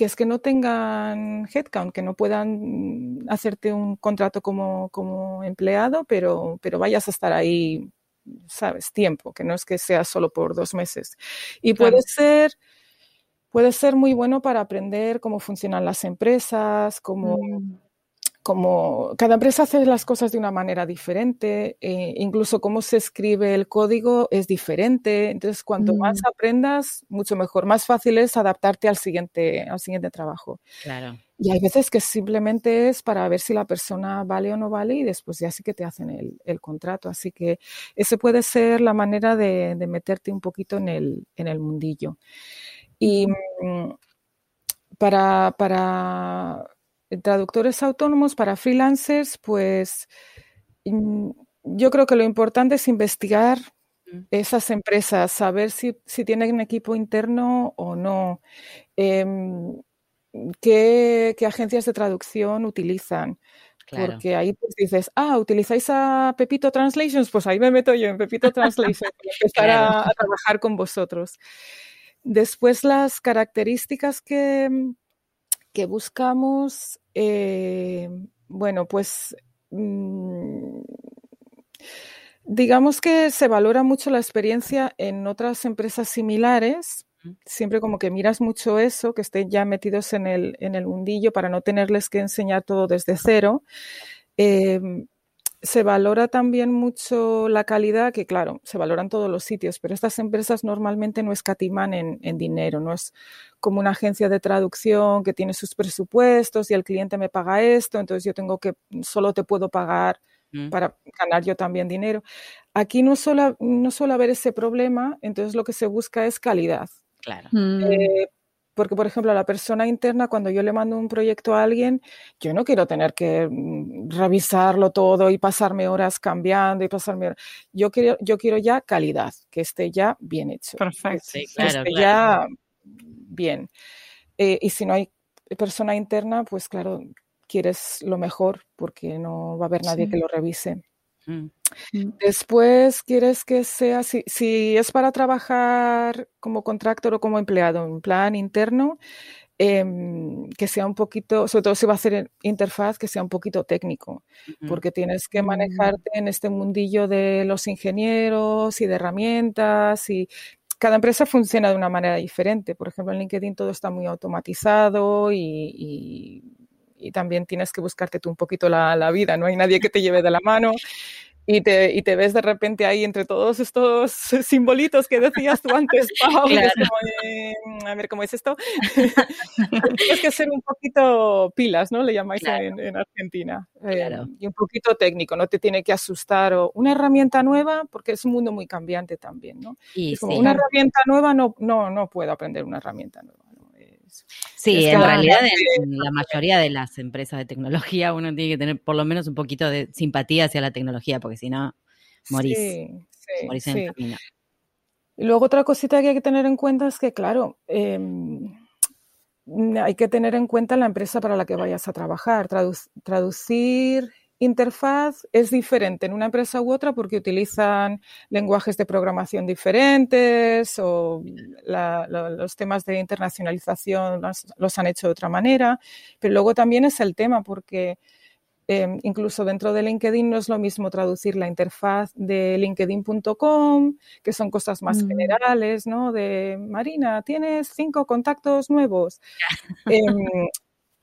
Speaker 3: que es que no tengan headcount, que no puedan hacerte un contrato como, como empleado, pero, pero vayas a estar ahí, sabes, tiempo, que no es que sea solo por dos meses. Y puede ser puede ser muy bueno para aprender cómo funcionan las empresas, cómo, mm como cada empresa hace las cosas de una manera diferente, eh, incluso cómo se escribe el código es diferente. Entonces, cuanto más mm. aprendas, mucho mejor. Más fácil es adaptarte al siguiente, al siguiente trabajo.
Speaker 2: Claro.
Speaker 3: Y hay veces que simplemente es para ver si la persona vale o no vale y después ya sí que te hacen el, contrato. Así que esa puede ser la manera de, meterte un poquito en el, en el mundillo. Y mm, para, para traductores autónomos, para freelancers, pues mm, yo creo que lo importante es investigar esas empresas, saber si, si tienen equipo interno o no, em, qué, agencias de traducción utilizan. Porque ahí pues dices, ah, ¿utilizáis a Pepito Translations? Pues ahí me meto yo en Pepito *laughs* Translations para empezar a, trabajar con vosotros. Después las características que, que buscamos, eh, bueno, pues mm, digamos que se valora mucho la experiencia en otras empresas similares. Siempre como que miras mucho eso, que estén ya metidos en el, en el mundillo para no tenerles que enseñar todo desde cero. Em, se valora también mucho la calidad, que claro, se valora en todos los sitios, pero estas empresas normalmente no escatiman en, en, dinero, no es como una agencia de traducción que tiene sus presupuestos y el cliente me paga esto, entonces yo tengo que, solo te puedo pagar mm. para ganar yo también dinero. Aquí no suele, no suele haber ese problema, entonces lo que se busca es calidad.
Speaker 2: Claro.
Speaker 3: Eh, porque, por ejemplo, a la persona interna, cuando yo le mando un proyecto a alguien, yo no quiero tener que mm, revisarlo todo y pasarme horas cambiando y pasarme Yo quiero, yo quiero ya calidad, que esté ya bien hecho.
Speaker 1: Perfecto.
Speaker 3: que esté ya bien. Eh, y si no hay persona interna, pues claro, quieres lo mejor porque no va a haber nadie que lo revise. Mm. Mm. Después quieres que sea, si, si, es para trabajar como contractor o como empleado en plan interno, em, que sea un poquito, sobre todo si va a hacer interfaz, que sea un poquito técnico, porque tienes que mm. manejarte en este mundillo de los ingenieros y de herramientas y cada empresa funciona de una manera diferente. Por ejemplo, en LinkedIn todo está muy automatizado y, también tienes que buscarte tú un poquito la, la, vida. No hay nadie que te lleve de la mano y te, y te ves de repente ahí entre todos estos *laughs* simbolitos que decías tú antes, Pau, mm, a ver cómo es esto. *laughs* Tienes que ser un poquito pilas, ¿no? Le llamáis en, Argentina. Eh, y un poquito técnico, no te tiene que asustar. O una herramienta nueva, porque es un mundo muy cambiante también, ¿no? Y, como una herramienta nueva, no, no, no puedo aprender una herramienta nueva.
Speaker 2: Sí, en realidad en la mayoría de las empresas de tecnología uno tiene que tener por lo menos un poquito de simpatía hacia la tecnología, porque si no, morís, morís en el camino.
Speaker 3: Y luego otra cosita que hay que tener en cuenta es que, claro, em, hay que tener en cuenta la empresa para la que vayas a trabajar. traducir interfaz es diferente en una empresa u otra porque utilizan lenguajes de programación diferentes o los temas de internacionalización los, han hecho de otra manera, pero luego también es el tema porque em, incluso dentro de LinkedIn no es lo mismo traducir la interfaz de linkedin.com, que son cosas más mm. generales, ¿no? De Marina, tienes cinco contactos nuevos.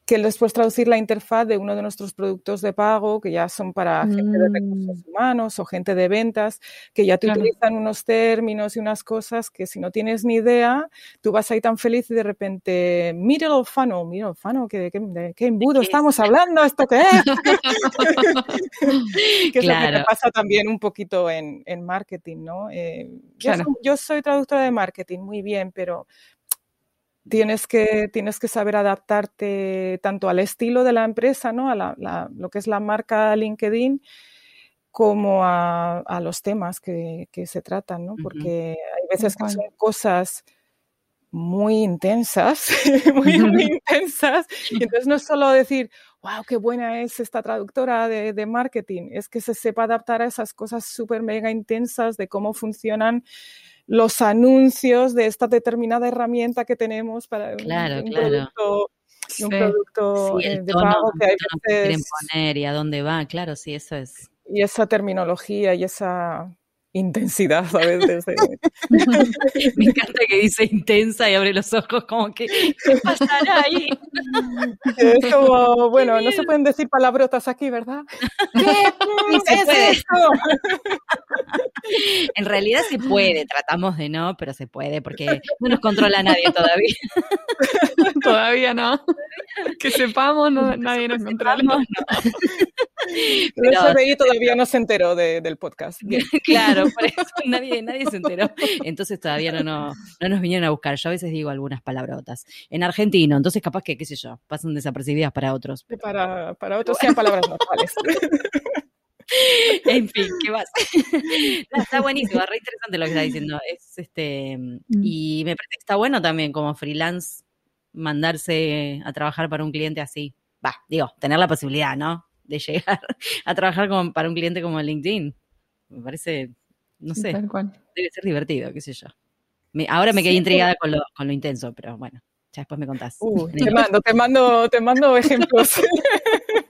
Speaker 3: Que después traducir la interfaz de uno de nuestros productos de pago, que ya son para gente de recursos mm. humanos o gente de ventas, que ya te utilizan unos términos y unas cosas que si no tienes ni idea, tú vas ahí tan feliz y de repente, mira el fano, mira el fano, ¿de qué, embudo estamos hablando? ¿Esto qué es? *laughs* que es lo que pasa también un poquito en, marketing, ¿no? Eh, yo soy traductora de marketing, muy bien, pero tienes que, tienes que saber adaptarte tanto al estilo de la empresa, ¿no? a lo que es la marca LinkedIn, como a, los temas que, se tratan, ¿no? porque hay veces que son cosas muy intensas, *laughs* muy, muy intensas, y *laughs* entonces no es solo decir, wow, qué buena es esta traductora de, de marketing, es que se sepa adaptar a esas cosas súper mega intensas de cómo funcionan los anuncios de esta determinada herramienta que tenemos para
Speaker 2: un, producto
Speaker 3: un producto de pago que hay
Speaker 2: veces... quieren poner y a dónde va, claro, sí, eso es.
Speaker 3: Y esa terminología y esa intensidad a veces. *laughs*
Speaker 2: Me encanta que dice intensa y abre los ojos como que, ¿qué pasará ahí? *laughs*
Speaker 3: Es como, bueno, no se pueden decir palabrotas aquí, ¿verdad? *laughs* ¿Qué es esto?
Speaker 2: En realidad se puede, tratamos de no, pero se puede porque no nos controla nadie todavía.
Speaker 1: Todavía no. Que sepamos, nadie nos controla. No. *laughs*
Speaker 3: Pero, FBI todavía no se enteró del podcast. *laughs*
Speaker 2: Claro, por eso *laughs* nadie, nadie se enteró. Entonces todavía no, no, no, nos vinieron a buscar. Yo a veces digo algunas palabrotas. En argentino, entonces capaz que, qué sé yo, pasan desapercibidas para otros.
Speaker 3: Para, para otros sean palabras normales.
Speaker 2: en fin, ¿qué más? está buenísimo, re interesante lo que está diciendo. Es este, mm. y me parece que está bueno también como freelance mandarse a trabajar para un cliente así. Va, digo, tener la posibilidad, ¿no? De llegar a trabajar como, para un cliente como LinkedIn. Me parece no sé. Debe ser divertido, qué sé yo. ahora me quedé intrigada con lo, con lo intenso, pero bueno, ya después me contás.
Speaker 3: Uh, te mando, te mando, te mando *laughs* ejemplos.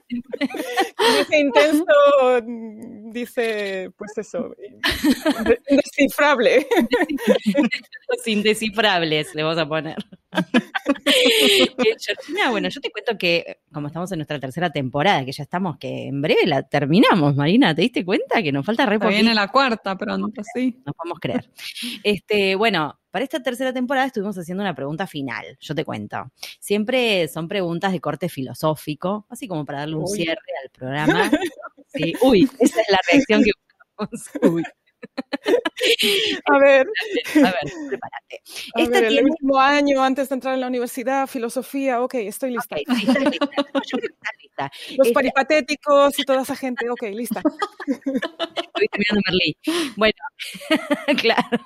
Speaker 3: dice intenso, dice, pues eso, *laughs* indescifrable.
Speaker 2: Los indescifrables le vamos a poner. *laughs* bueno, yo te cuento que como estamos en nuestra tercera temporada, que ya estamos, que en breve la terminamos, Marina, ¿te diste cuenta que nos falta re
Speaker 1: Viene la cuarta pronto, sí.
Speaker 2: Nos podemos creer. Este, bueno, para esta tercera temporada estuvimos haciendo una pregunta final, yo te cuento. Siempre son preguntas de corte filosófico, así como para darle un cierre al programa. Uy, esa es la reacción que *laughs* buscamos. Uy.
Speaker 3: A ver. A ver, prepárate. A el último año antes de entrar en la universidad, filosofía, ok, estoy lista. Los este peripatéticos y toda esa gente, ok, lista. *laughs*
Speaker 2: Estoy terminando Merlí. Bueno, *laughs* claro.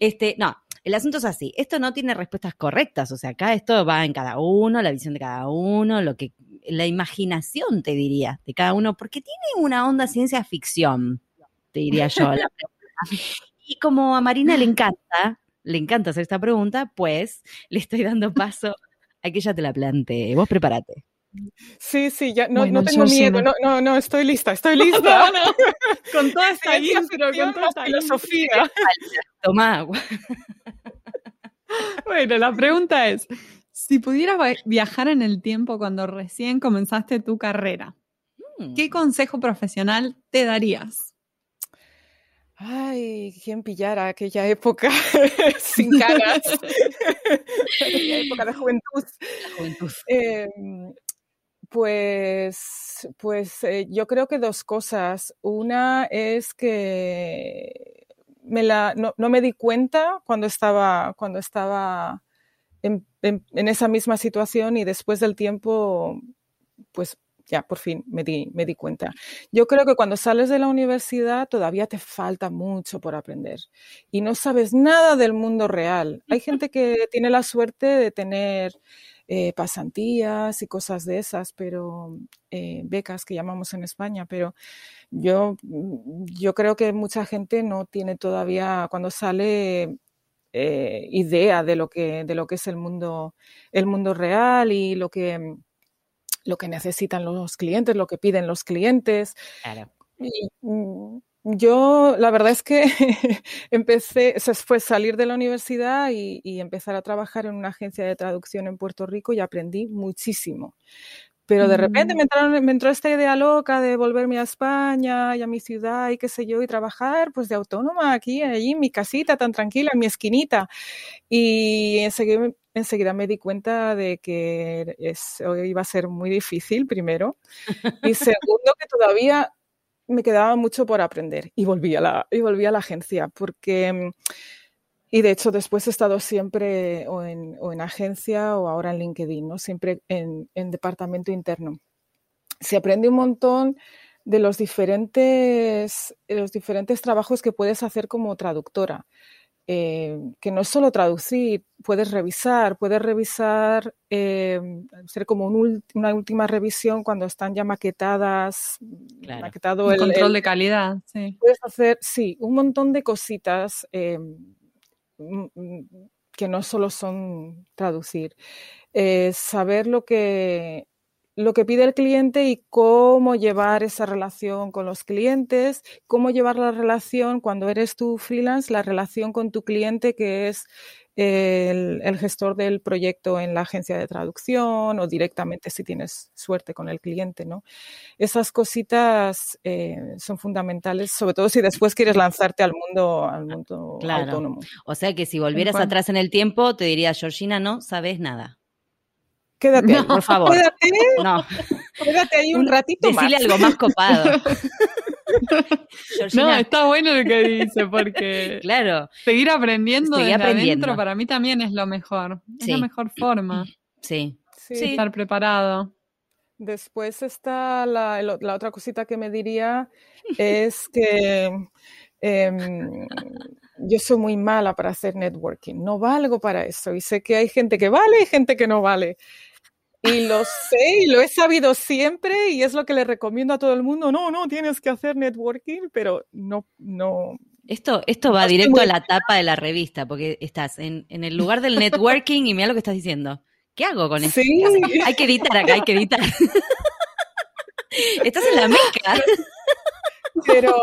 Speaker 2: Este, no, el asunto es así, esto no tiene respuestas correctas, o sea, acá esto va en cada uno, la visión de cada uno, lo que la imaginación te diría de cada uno, porque tiene una onda ciencia ficción te diría yo. y como a Marina le encanta, le encanta hacer esta pregunta, pues le estoy dando *laughs* paso a que ella te la plantee. Vos prepárate.
Speaker 3: Sí, sí, ya no, no tengo miedo, no, no, no, estoy lista, estoy *laughs* lista.
Speaker 1: con *laughs* toda esta intro, con toda esta
Speaker 3: filosofía.
Speaker 2: Toma agua.
Speaker 1: Bueno, la pregunta es, si pudieras viajar en el tiempo cuando recién comenzaste tu carrera, ¿qué mm. consejo profesional te darías?
Speaker 3: Ay, ¿quién pillara aquella época *laughs* sin caras? *laughs* aquella época de *laughs* juventud.
Speaker 2: La juventud.
Speaker 3: Em, pues, pues eh, yo creo que dos cosas. Una es que me la, no, me di cuenta cuando estaba, cuando estaba en, en, esa misma situación y después del tiempo, pues ya por fin me di, me di cuenta. Yo creo que cuando sales de la universidad todavía te falta mucho por aprender y no sabes nada del mundo real. Hay gente que tiene la suerte de tener eh, pasantías y cosas de esas, pero eh, becas que llamamos en España, pero yo, yo creo que mucha gente no tiene todavía, cuando sale eh, idea de lo que de lo que es el mundo el mundo real y lo que lo que necesitan los clientes, lo que piden los clientes. Mm, yo, la verdad es que *laughs* empecé, fue salir de la universidad y, empezar a trabajar en una agencia de traducción en Puerto Rico y aprendí muchísimo. Pero de repente me, mm. me, entró esta idea loca de volverme a España y a mi ciudad y qué sé yo, y trabajar pues de autónoma aquí, allí en mi casita tan tranquila, en mi esquinita. Y enseguida, enseguida me di cuenta de que eso iba a ser muy difícil, primero. Y *laughs* segundo, que todavía me quedaba mucho por aprender. Y volví a la, y volví a la agencia, porque... Y de hecho después he estado siempre o en, o en agencia o ahora en LinkedIn, ¿no? siempre en, en, departamento interno. Se aprende un montón de los diferentes, de los diferentes trabajos que puedes hacer como traductora. Eh, que no es solo traducir, puedes revisar, puedes revisar, eh, ser como una última revisión cuando están ya maquetadas,
Speaker 1: maquetado el, control de calidad. Sí.
Speaker 3: Puedes hacer, sí, un montón de cositas eh, que no solo son traducir. Eh, saber lo que, lo que pide el cliente y cómo llevar esa relación con los clientes, cómo llevar la relación cuando eres tú freelance, la relación con tu cliente que es el, gestor del proyecto en la agencia de traducción o directamente si tienes suerte con el cliente, ¿no? Esas cositas eh, son fundamentales, sobre todo si después quieres lanzarte al mundo, al mundo autónomo.
Speaker 2: O sea que si volvieras atrás en el tiempo, te diría, Georgina, no sabes nada.
Speaker 3: Quédate,
Speaker 2: por favor.
Speaker 3: Quédate, no. quédate ahí un ratito
Speaker 2: Decirle algo más *laughs* copado.
Speaker 1: no, está bueno lo que dice, porque
Speaker 2: claro.
Speaker 1: seguir aprendiendo desde adentro para mí también es lo mejor. Es la mejor forma.
Speaker 2: Sí. sí.
Speaker 1: Estar preparado.
Speaker 3: Después está la, la, otra cosita que me diría es que em, yo soy muy mala para hacer networking, no valgo para eso y sé que hay gente que vale y gente que no vale. Y lo sé y lo he sabido siempre y es lo que le recomiendo a todo el mundo. No, no, tienes que hacer networking, pero no, no.
Speaker 2: Esto, esto va directo a la tapa de la revista, porque estás en, en el lugar del networking y mira lo que estás diciendo. ¿Qué hago con esto? Sí. Hay que editar acá, hay que editar. *laughs* estás en la meca.
Speaker 3: Pero,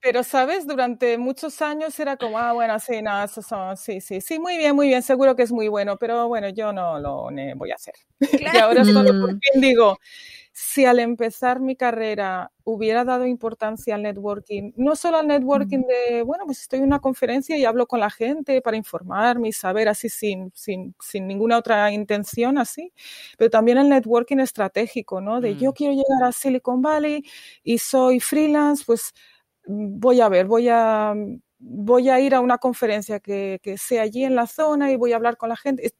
Speaker 3: pero, ¿sabes? Durante muchos años era como, ah, bueno, sí, no, eso son, sí, sí, sí, muy bien, muy bien, seguro que es muy bueno, pero bueno, yo no lo voy a hacer. *laughs* y ahora solo por mm. fin digo, si al empezar mi carrera hubiera dado importancia al networking, no solo al networking de, bueno, pues estoy en una conferencia y hablo con la gente para informarme y saber así sin, sin, sin ninguna otra intención así, pero también el networking estratégico, ¿no? De yo mm. quiero llegar a Silicon Valley y soy freelance, pues voy a ver, voy a, voy a ir a una conferencia que, que sea allí en la zona y voy a hablar con la gente.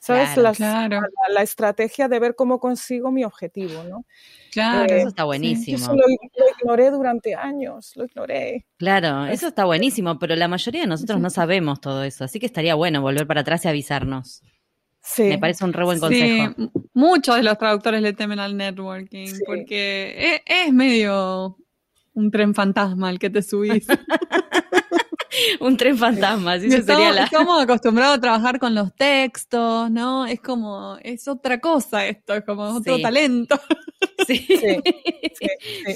Speaker 3: ¿Sabes? La, estrategia de ver cómo consigo mi objetivo, ¿no?
Speaker 2: Claro, eso está buenísimo.
Speaker 3: Eso lo, ignoré durante años, lo ignoré.
Speaker 2: Claro, eso está buenísimo, pero la mayoría de nosotros no sabemos todo eso, así que estaría bueno volver para atrás y avisarnos. Sí. Me parece un re buen consejo.
Speaker 1: Sí, muchos de los traductores le temen al networking, porque es, es medio un tren fantasma el que te subís. *laughs*
Speaker 2: un tren fantasma, así sería la...
Speaker 1: Estamos acostumbrados a trabajar con los textos, ¿no? Es como, es otra cosa esto, es como otro talento. *laughs* *laughs*
Speaker 2: Sí.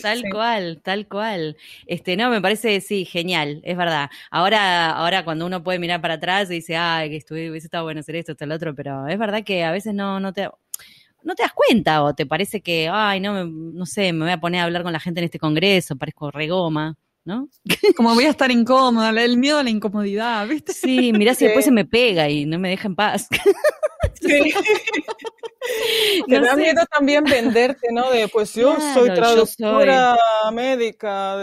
Speaker 2: tal cual, tal cual. Este, no, me parece, sí, genial, es verdad. Ahora, ahora cuando uno puede mirar para atrás y dice, ay, que estuve, hubiese estado bueno hacer esto, esto, lo otro, pero es verdad que a veces no, no te no te das cuenta o te parece que, ay, no, no sé, me voy a poner a hablar con la gente en este congreso, parezco regoma. ¿no? *laughs*
Speaker 1: Como voy a estar incómoda, el miedo a la incomodidad, ¿viste?
Speaker 2: Sí, mirá si después se me pega y no me deja en paz. *laughs* Sí.
Speaker 3: Te *laughs* da miedo también venderte, ¿no? De pues yo soy traductora médica.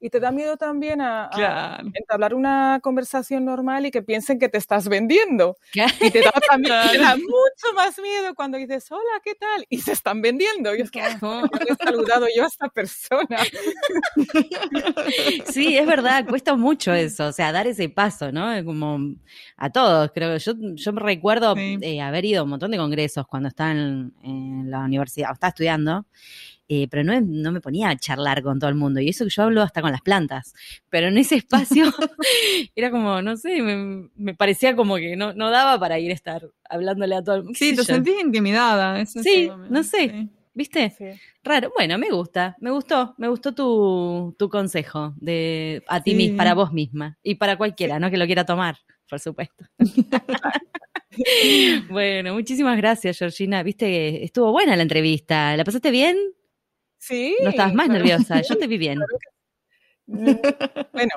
Speaker 3: y te da miedo también a, entablar una conversación normal y que piensen que te estás vendiendo. Y te da también mucho más miedo cuando dices, hola, ¿qué tal? Y se están vendiendo. Y es que he saludado yo a esta persona. *laughs*
Speaker 2: Sí, es verdad, cuesta mucho eso, o sea, dar ese paso, ¿no? Como a todos, creo. Yo, yo me recuerdo eh, haber ido a un montón de congresos cuando estaba en, la universidad, o estaba estudiando, eh, pero no, no, me ponía a charlar con todo el mundo. Y eso que yo hablo hasta con las plantas. Pero en ese espacio *laughs* *laughs* era como, no sé, me, parecía como que no, no, daba para ir a estar hablándole a todo el mundo.
Speaker 1: Sí, te sentí intimidada.
Speaker 2: sí, no sé. ¿Viste? Raro. Bueno, me gusta, me gustó, me gustó tu, tu consejo de a ti misma, para vos misma y para cualquiera, ¿no? Que lo quiera tomar, por supuesto. *laughs* bueno, muchísimas gracias, Georgina. Viste que estuvo buena la entrevista. ¿La pasaste bien?
Speaker 3: Sí.
Speaker 2: No estabas más nerviosa, yo te vi bien.
Speaker 3: Mm, bueno,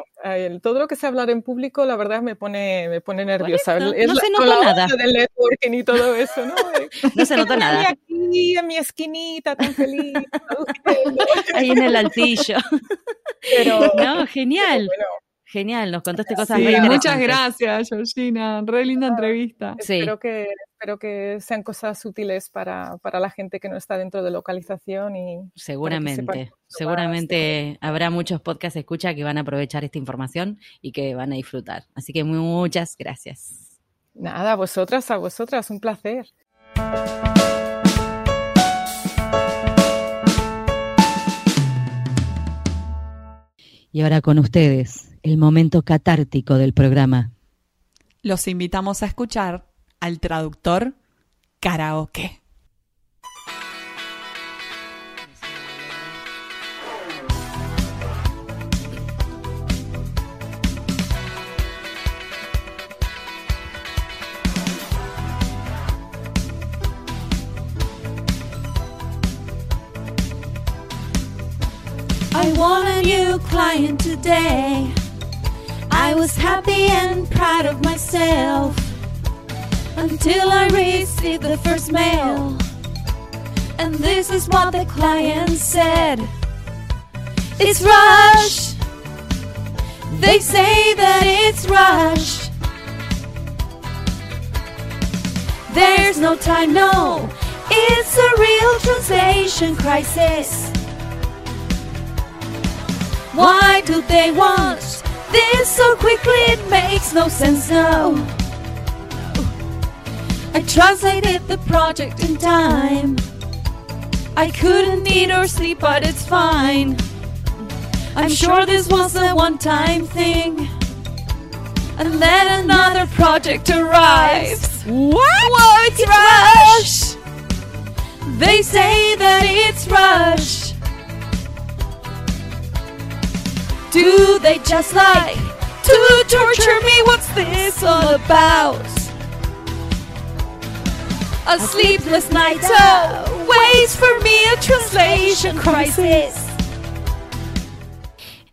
Speaker 3: todo lo que sé hablar en público, la verdad me pone, me pone nerviosa.
Speaker 2: no se notó nada.
Speaker 3: Del networking y todo eso, ¿no?
Speaker 2: no se notó nada.
Speaker 3: aquí en mi esquinita tan feliz. *laughs*
Speaker 2: Ahí en el altillo. Pero, no, genial. Genial, nos contaste cosas
Speaker 1: sí, Muchas gracias, Georgina. Re linda entrevista.
Speaker 3: Sí. Espero, que, espero que sean cosas útiles para, para, la gente que no está dentro de localización y
Speaker 2: seguramente, seguramente habrá muchos podcasts escucha que van a aprovechar esta información y que van a disfrutar. Así que muchas gracias.
Speaker 3: Nada, a vosotras, a vosotras, un placer.
Speaker 2: Y ahora con ustedes, el momento catártico del programa,
Speaker 1: los invitamos a escuchar al traductor karaoke.
Speaker 4: I want a new client today. I was happy and proud of myself until I received the first mail. And this is what the client said It's Rush. They say that it's Rush. There's no time, no. It's a real translation crisis. Why do they want this so quickly? It makes no sense now. I translated the project in time. I couldn't eat or sleep, but it's fine. I'm sure this was a one time thing. And then another project arrives.
Speaker 1: What?
Speaker 4: Whoa, it's Rush! They say that it's Rush. Do they just like to torture me? What's this all about? A sleepless night uh, waits for me a translation crisis.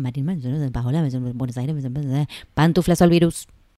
Speaker 2: Marín, Buenos Aires, Pantuflas al virus.